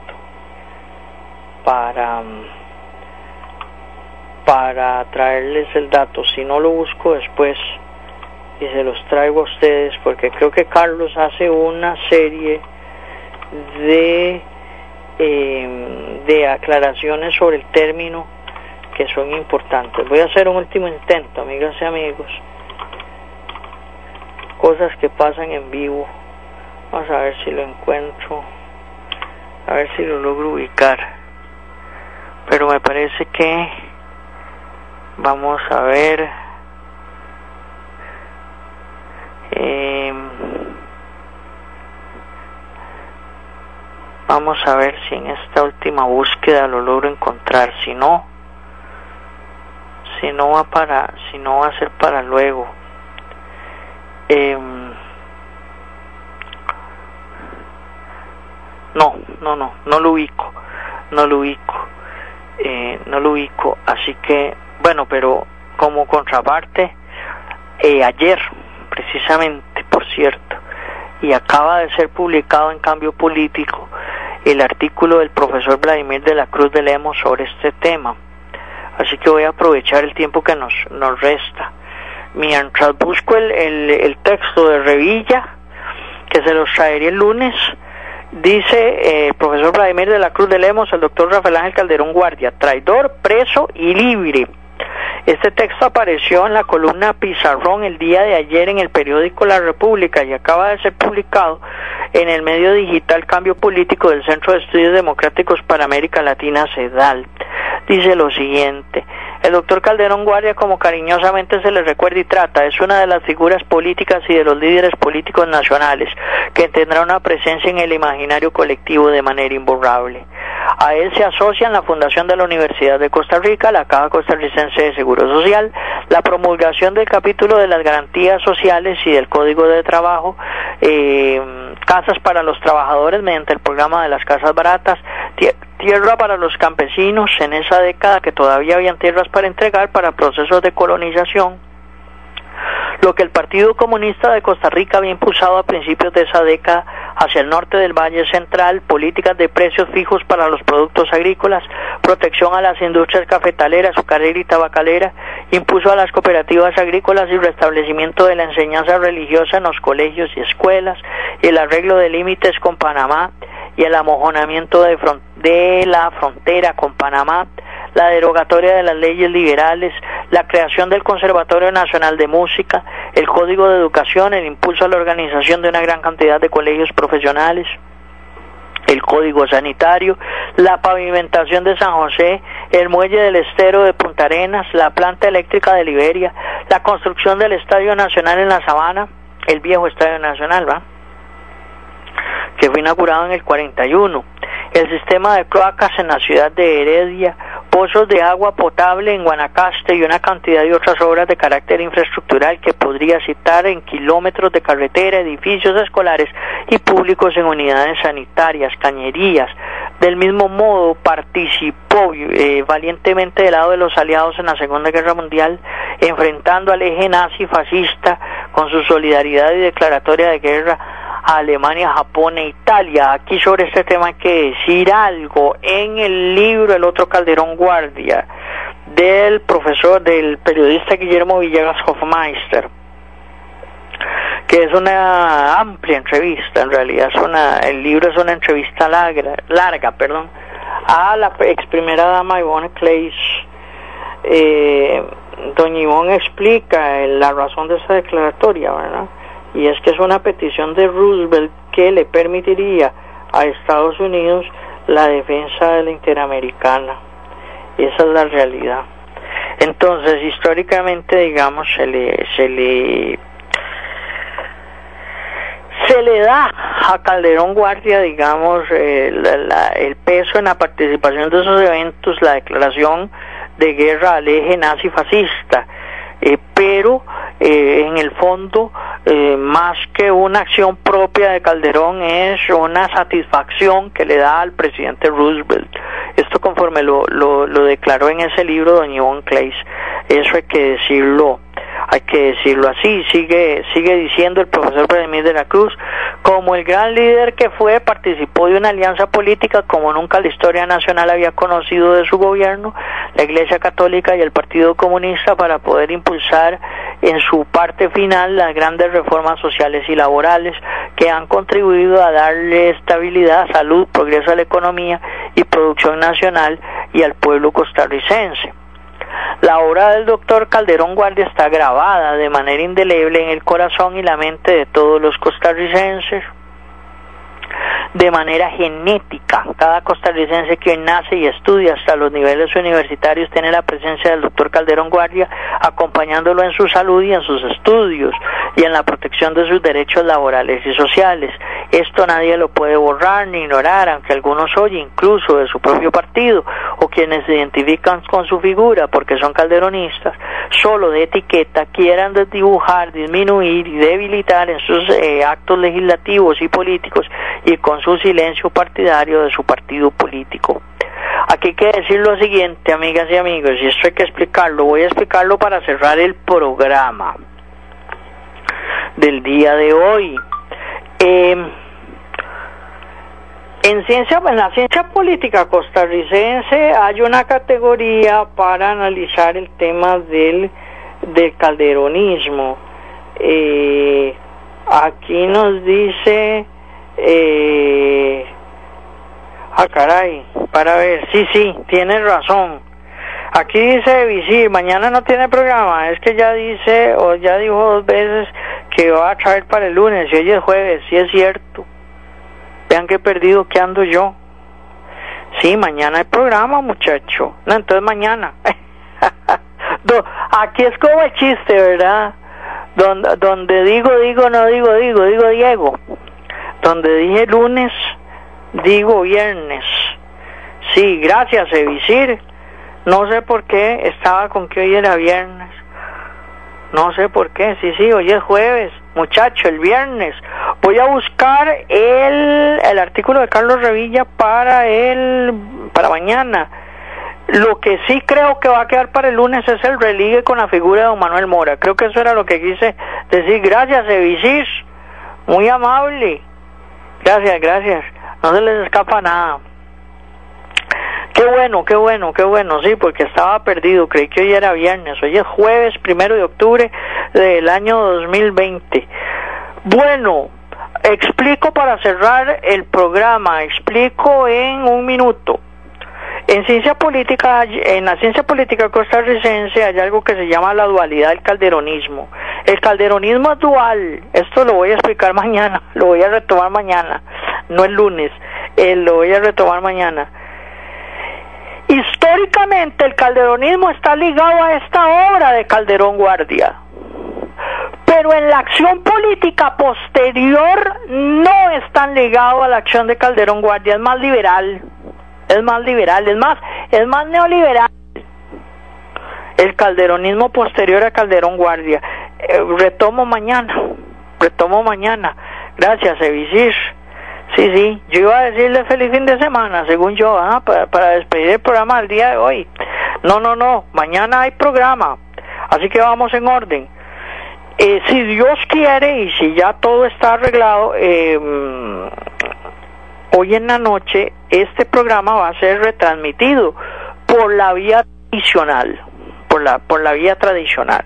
para para traerles el dato, si no lo busco después y se los traigo a ustedes porque creo que Carlos hace una serie de em, de aclaraciones sobre el término que son importantes. Voy a hacer un último intento, amigas y amigos. Cosas que pasan en vivo. Vamos a ver si lo encuentro. A ver si lo logro ubicar. Pero me parece que vamos a ver Eh, vamos a ver si en esta última búsqueda lo logro encontrar. Si no, si no va para, si no va a ser para luego. Em, no, no, no, no lo ubico, no lo ubico, eh, no lo ubico. Así que, bueno, pero como contraparte, eh, ayer precisamente, por cierto, y acaba de ser publicado en Cambio Político el artículo del profesor Vladimir de la Cruz de Lemos sobre este tema. Así que voy a aprovechar el tiempo que nos, nos resta. Mientras busco el, el, texto de Revilla, que se los traería el lunes, dice eh, el profesor Vladimir de la Cruz de Lemos, el doctor Rafael Ángel Calderón Guardia, traidor, preso y libre este texto apareció en la columna Pizarrón el día de ayer en el periódico La República y acaba de ser publicado en el medio digital Cambio Político del Centro de Estudios Democráticos para América Latina, CEDAL. Dice lo siguiente, el doctor Calderón Guardia, como cariñosamente se le recuerda y trata, es una de las figuras políticas y de los líderes políticos nacionales que tendrá una presencia en el imaginario colectivo de manera imborrable. A él se asocian la fundación de la Universidad de Costa Rica, la Caja Costarricense de Seguro Social, la promulgación del capítulo de las garantías sociales y del Código de Trabajo, eh, casas para los trabajadores mediante el programa de las casas baratas, tierra para los campesinos en esa década que todavía habían tierras para entregar para procesos de colonización, lo que el Partido Comunista de Costa Rica había impulsado a principios de esa década hacia el norte del Valle Central, políticas de precios fijos para los productos agrícolas, protección a las industrias cafetaleras, azucareras y tabacalera, impuso a las cooperativas agrícolas y restablecimiento de la enseñanza religiosa en los colegios y escuelas, y el arreglo de límites con Panamá y el amojonamiento de, de la frontera con Panamá, la derogatoria de las leyes liberales, la creación del Conservatorio Nacional de Música, el Código de Educación, el impulso a la organización de una gran cantidad de colegios profesionales, el Código Sanitario, la pavimentación de San José, el muelle del estero de Punta Arenas, la planta eléctrica de Liberia, la construcción del Estadio Nacional en La Sabana, el viejo Estadio Nacional, ¿va? Fue inaugurado en el 41, el sistema de cloacas en la ciudad de Heredia, pozos de agua potable en Guanacaste y una cantidad de otras obras de carácter infraestructural que podría citar en kilómetros de carretera, edificios escolares y públicos en unidades sanitarias, cañerías. Del mismo modo, participó eh, valientemente del lado de los aliados en la Segunda Guerra Mundial, enfrentando al eje nazi fascista con su solidaridad y declaratoria de guerra Alemania, Japón e Italia. Aquí sobre este tema hay que decir algo. En el libro El otro Calderón Guardia del profesor, del periodista Guillermo Villegas Hofmeister, que es una amplia entrevista, en realidad es una, el libro es una entrevista larga, perdón, a la ex primera dama Ivonne Clays. Eh, Doña Ivonne explica la razón de esa declaratoria, ¿verdad? Y es que es una petición de Roosevelt que le permitiría a Estados Unidos la defensa de la interamericana. Esa es la realidad. Entonces, históricamente, digamos, se le, se le, se le da a Calderón Guardia, digamos, el, peso en la participación de esos eventos, la declaración de guerra al eje nazi-fascista, eh, pero eh, en el fondo, eh, más que una acción propia de Calderón, es una satisfacción que le da al presidente Roosevelt. Esto conforme lo, lo, lo declaró en ese libro don Ivonne Clays. Eso hay que decirlo hay que decirlo así, sigue, sigue diciendo el profesor Vladimir de la Cruz, como el gran líder que fue, participó de una alianza política como nunca la historia nacional había conocido de su gobierno, la Iglesia Católica y el Partido Comunista para poder impulsar en su parte final las grandes reformas sociales y laborales que han contribuido a darle estabilidad, salud, progreso a la economía y producción nacional y al pueblo costarricense. La obra del doctor Calderón Guardia está grabada de manera indeleble en el corazón y la mente de todos los costarricenses de manera genética. Cada costarricense que nace y estudia hasta los niveles universitarios tiene la presencia del doctor Calderón Guardia acompañándolo en su salud y en sus estudios y en la protección de sus derechos laborales y sociales. Esto nadie lo puede borrar ni ignorar, aunque algunos hoy incluso de su propio partido o quienes se identifican con su figura porque son calderonistas, solo de etiqueta quieran desdibujar, disminuir y debilitar en sus eh, actos legislativos y políticos y con su silencio partidario de su partido político. Aquí hay que decir lo siguiente, amigas y amigos, y esto hay que explicarlo. Voy a explicarlo para cerrar el programa del día de hoy. Em, en ciencia, en la ciencia política costarricense hay una categoría para analizar el tema del, del calderonismo. Eh, aquí nos dice eh, ah, caray, para ver, sí, sí, tiene razón. Aquí dice Visir, mañana no tiene programa, es que ya dice, o ya dijo dos veces que va a traer para el lunes, y hoy es jueves, sí es cierto. Vean qué perdido que ando yo. Sí, mañana hay programa, muchacho. No, entonces mañana. Aquí es como el chiste, ¿verdad? Donde, donde digo, digo, no digo, digo, digo Diego. Donde dije lunes, digo viernes. Sí, gracias, Evisir. No sé por qué estaba con que hoy era viernes. No sé por qué. Sí, sí, hoy es jueves. Muchacho, el viernes. Voy a buscar el, el artículo de Carlos Revilla para el para mañana. Lo que sí creo que va a quedar para el lunes es el religue con la figura de don Manuel Mora. Creo que eso era lo que quise decir. Gracias, Evisir. Muy amable. Gracias, gracias. No se les escapa nada. Bueno, qué bueno, qué bueno, sí, porque estaba perdido, creí que hoy era viernes, hoy es jueves primero de octubre del año 2020. Bueno, explico para cerrar el programa, explico en un minuto. En ciencia política, en la ciencia política costarricense hay algo que se llama la dualidad del calderonismo. El calderonismo es dual, esto lo voy a explicar mañana, lo voy a retomar mañana, no el lunes, eh, lo voy a retomar mañana. Históricamente el calderonismo está ligado a esta obra de Calderón Guardia, pero en la acción política posterior no están ligados a la acción de Calderón Guardia, es más liberal, es más liberal, es más, es más neoliberal. El calderonismo posterior a Calderón Guardia. Eh, retomo mañana, retomo mañana. Gracias, Evisir. Sí, sí, yo iba a decirle feliz fin de semana, según yo, ¿ah? para, para despedir el programa del día de hoy. No, no, no, mañana hay programa, así que vamos en orden. Eh, si Dios quiere y si ya todo está arreglado, eh, hoy en la noche este programa va a ser retransmitido por la vía tradicional, por la, por la vía tradicional.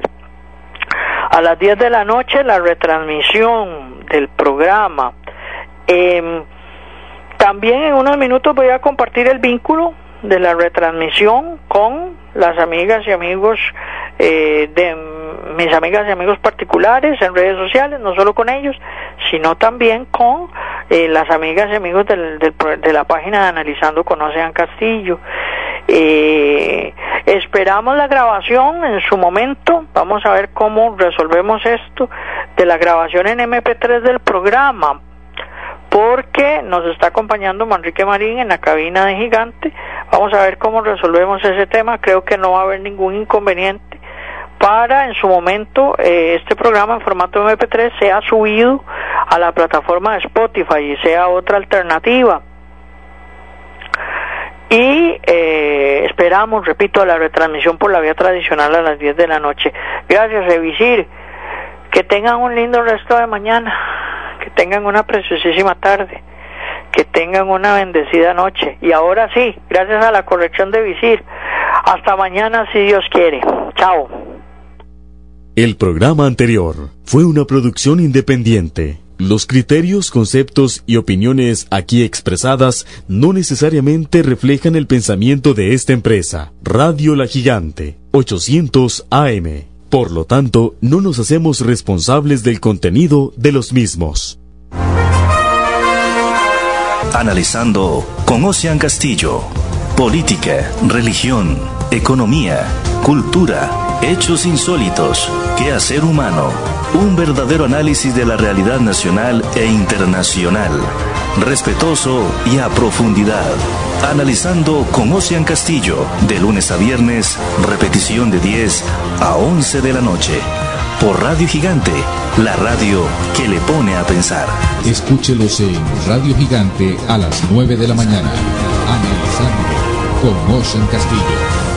A las 10 de la noche la retransmisión del programa. Eh, también en unos minutos voy a compartir el vínculo de la retransmisión con las amigas y amigos eh, de mis amigas y amigos particulares en redes sociales, no solo con ellos, sino también con eh, las amigas y amigos del, de la página de Analizando Conocean Castillo. Eh, esperamos la grabación en su momento, vamos a ver cómo resolvemos esto de la grabación en MP3 del programa porque nos está acompañando Manrique Marín en la cabina de Gigante. Vamos a ver cómo resolvemos ese tema. Creo que no va a haber ningún inconveniente para en su momento eh, este programa en formato MP3 sea subido a la plataforma de Spotify y sea otra alternativa. Y eh, esperamos, repito, la retransmisión por la vía tradicional a las 10 de la noche. Gracias, Evisir. Que tengan un lindo resto de mañana que tengan una preciosísima tarde, que tengan una bendecida noche. Y ahora sí, gracias a la corrección de Visir, hasta mañana si Dios quiere. Chao. El programa anterior fue una producción independiente. Los criterios, conceptos y opiniones aquí expresadas no necesariamente reflejan el pensamiento de esta empresa. Radio La Gigante, 800 AM. Por lo tanto, no nos hacemos responsables del contenido de los mismos. Analizando con Ocean Castillo. Política, religión, economía, cultura, hechos insólitos, quehacer humano. Un verdadero análisis de la realidad nacional e internacional. Respetuoso y a profundidad. Analizando con Ocean Castillo, de lunes a viernes, repetición de 10 a 11 de la noche. Por Radio Gigante, la radio que le pone a pensar. Escúchelos en Radio Gigante a las 9 de la mañana. Analizando con Ocean Castillo.